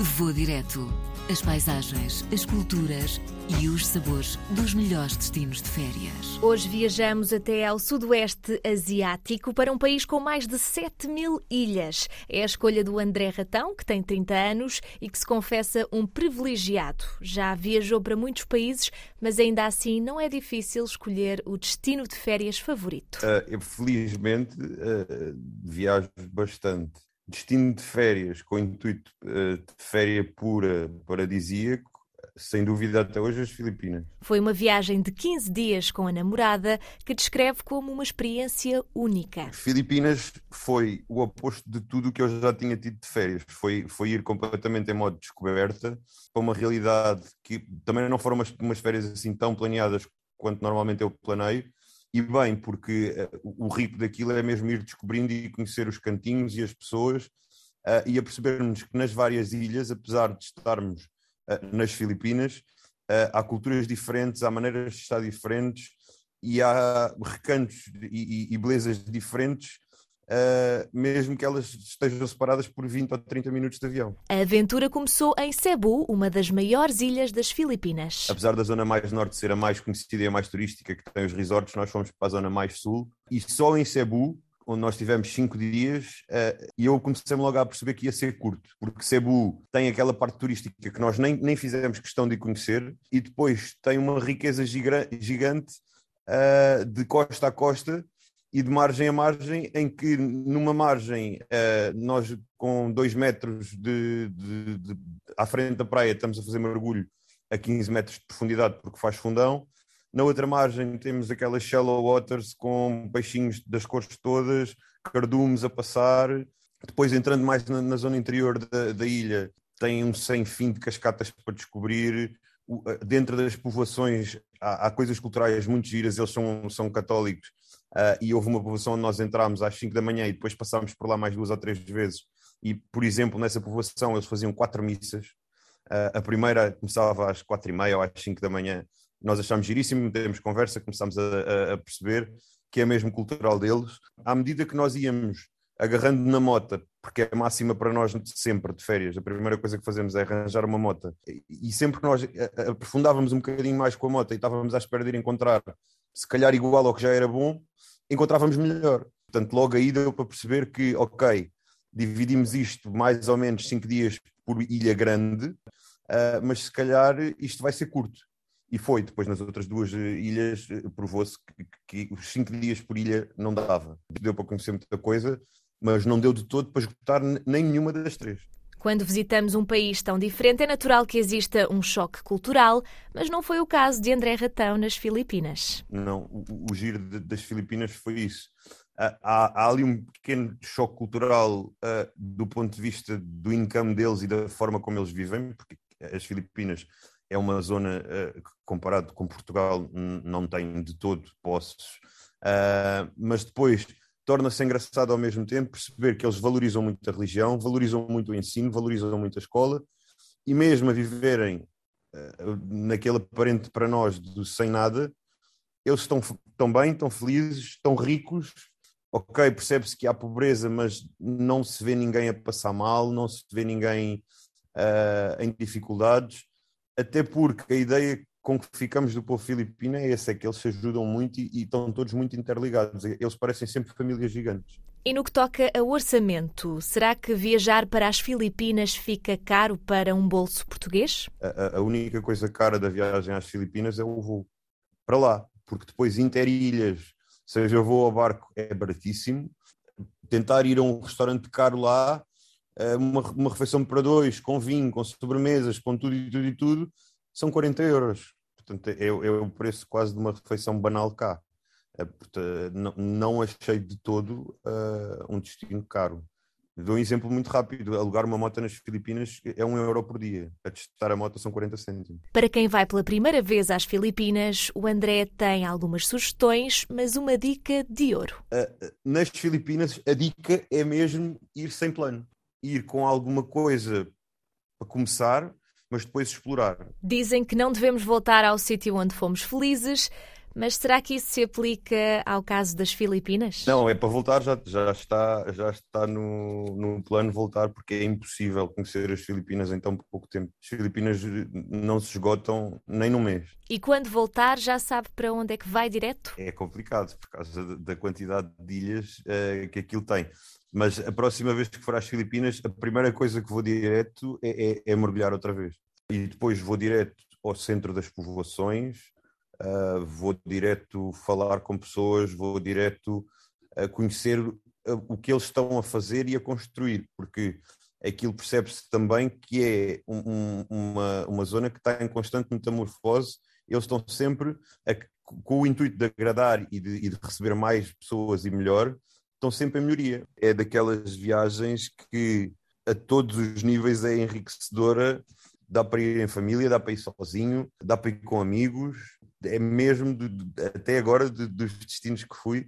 Vou direto. As paisagens, as culturas e os sabores dos melhores destinos de férias. Hoje viajamos até ao sudoeste asiático para um país com mais de 7 mil ilhas. É a escolha do André Ratão, que tem 30 anos e que se confessa um privilegiado. Já viajou para muitos países, mas ainda assim não é difícil escolher o destino de férias favorito. Uh, eu, felizmente, uh, viajo bastante destino de férias com intuito uh, de férias pura, paradisíaco, sem dúvida até hoje as Filipinas. Foi uma viagem de 15 dias com a namorada que descreve como uma experiência única. Filipinas foi o oposto de tudo o que eu já tinha tido de férias. Foi, foi ir completamente em modo de descoberta para uma realidade que também não foram umas, umas férias assim tão planeadas quanto normalmente eu planeio, e bem, porque uh, o rico daquilo é mesmo ir descobrindo e conhecer os cantinhos e as pessoas uh, e a percebermos que nas várias ilhas, apesar de estarmos uh, nas Filipinas, há culturas diferentes, há maneiras de estar diferentes e há recantos e, e, e belezas diferentes Uh, mesmo que elas estejam separadas por 20 ou 30 minutos de avião. A aventura começou em Cebu, uma das maiores ilhas das Filipinas. Apesar da zona mais norte ser a mais conhecida e a mais turística que tem os resorts, nós fomos para a zona mais sul e só em Cebu onde nós tivemos cinco dias, uh, e eu comecei-me logo a perceber que ia ser curto, porque Cebu tem aquela parte turística que nós nem, nem fizemos questão de conhecer, e depois tem uma riqueza gigante uh, de costa a costa, e de margem a margem, em que numa margem uh, nós com dois metros de, de, de, à frente da praia estamos a fazer mergulho a 15 metros de profundidade porque faz fundão. Na outra margem temos aquelas shallow waters com peixinhos das cores todas, cardumes a passar. Depois entrando mais na, na zona interior da, da ilha tem um sem fim de cascatas para descobrir. Dentro das povoações há, há coisas culturais muito giras, eles são, são católicos uh, e houve uma povoação onde nós entramos às 5 da manhã e depois passámos por lá mais duas ou três vezes. E, por exemplo, nessa povoação eles faziam quatro missas. Uh, a primeira começava às quatro e meia ou às 5 da manhã. Nós achámos giríssimo, temos conversa, começámos a, a, perceber que é mesmo cultural deles. À medida que nós íamos agarrando na mota, porque é máxima para nós sempre de férias. A primeira coisa que fazemos é arranjar uma mota. E sempre que nós eh, aprofundávamos um bocadinho mais com a mota e estávamos à espera de ir encontrar, se calhar igual ao que já era bom, encontrávamos melhor. Portanto, logo aí deu para perceber que, ok, dividimos isto mais ou menos cinco dias por ilha grande, uh, mas se calhar isto vai ser curto. E foi, depois nas outras duas ilhas eh, provou-se que, que, os cinco dias por ilha não dava. Deu para conhecer muita coisa, mas não deu de todo para esgotar nem nenhuma das três. Quando visitamos um país tão diferente, é natural que exista um choque cultural, mas não foi o caso de André Ratão nas Filipinas. Não, o, o giro de, das Filipinas foi isso. Há, há, ali um pequeno choque cultural uh, do ponto de vista do income deles e da forma como eles vivem, porque as Filipinas é uma zona uh, que, comparado com Portugal, não tem de todo posses. Uh, mas depois torna-se engraçado ao mesmo tempo perceber que eles valorizam muito a religião, valorizam muito o ensino, valorizam muito a escola e mesmo a viverem uh, naquele aparente para nós do sem nada, eles estão, estão bem, estão felizes, estão ricos. Ok, percebe-se que há pobreza, mas não se vê ninguém a passar mal, não se vê ninguém uh, em dificuldades, até porque a ideia com que ficamos do povo filipino é esse, é que eles se ajudam muito e, e estão todos muito interligados. Eles parecem sempre famílias gigantes. E no que toca a orçamento, será que viajar para as Filipinas fica caro para um bolso português? A, a única coisa cara da viagem às Filipinas é o voo para lá, porque depois interilhas, seja voo ao barco, é baratíssimo. Tentar ir a um restaurante caro lá, eh, uma, uma refeição para dois, com vinho, com sobremesas, com tudo e tudo e tudo, são 40 euros. Portanto, é, é o preço quase de uma refeição banal cá. É, portanto, não, não, achei de todo uh, um destino caro. Dou um exemplo muito rápido. Alugar uma moto nas Filipinas é um euro por dia. A testar a moto são 40 cêntimos. Para quem vai pela primeira vez às Filipinas, o André tem algumas sugestões, mas uma dica de ouro. Uh, nas Filipinas, a dica é mesmo ir sem plano. Ir com alguma coisa para começar, mas depois explorar. Dizem que não devemos voltar ao sítio onde fomos felizes, Mas será que isso se aplica ao caso das Filipinas? Não, é para voltar, já, já está, já está no, no plano voltar, porque é impossível conhecer as Filipinas em tão pouco tempo. As Filipinas não se esgotam nem num mês. E quando voltar, já sabe para onde é que vai direto? É complicado, por causa da quantidade de ilhas uh, que aquilo tem. Mas a próxima vez que for às Filipinas, a primeira coisa que vou direto é, é, é mergulhar outra vez. E depois vou direto ao centro das povoações, uh, vou direto falar com pessoas, vou direto a conhecer o que eles estão a fazer e a construir, porque aquilo percebe-se também que é um, uma, uma zona que está em constante metamorfose. Eles estão sempre, a, com o intuito de agradar e de, e de, receber mais pessoas e melhor, estão sempre em melhoria. É daquelas viagens que a todos os níveis é enriquecedora. Dá para ir em família, dá para ir sozinho, dá para ir com amigos. É mesmo, de, até agora, de, dos destinos que fui,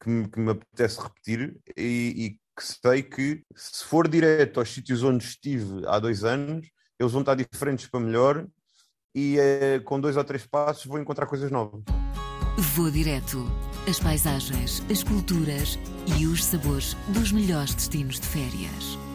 que me, que me apetece repetir e, e que sei que, se for direto aos sítios onde estive há dois anos, eles vão estar diferentes para melhor e é, com dois ou três passos vou encontrar coisas novas. Vou direto. As paisagens, as culturas e os sabores dos melhores destinos de férias.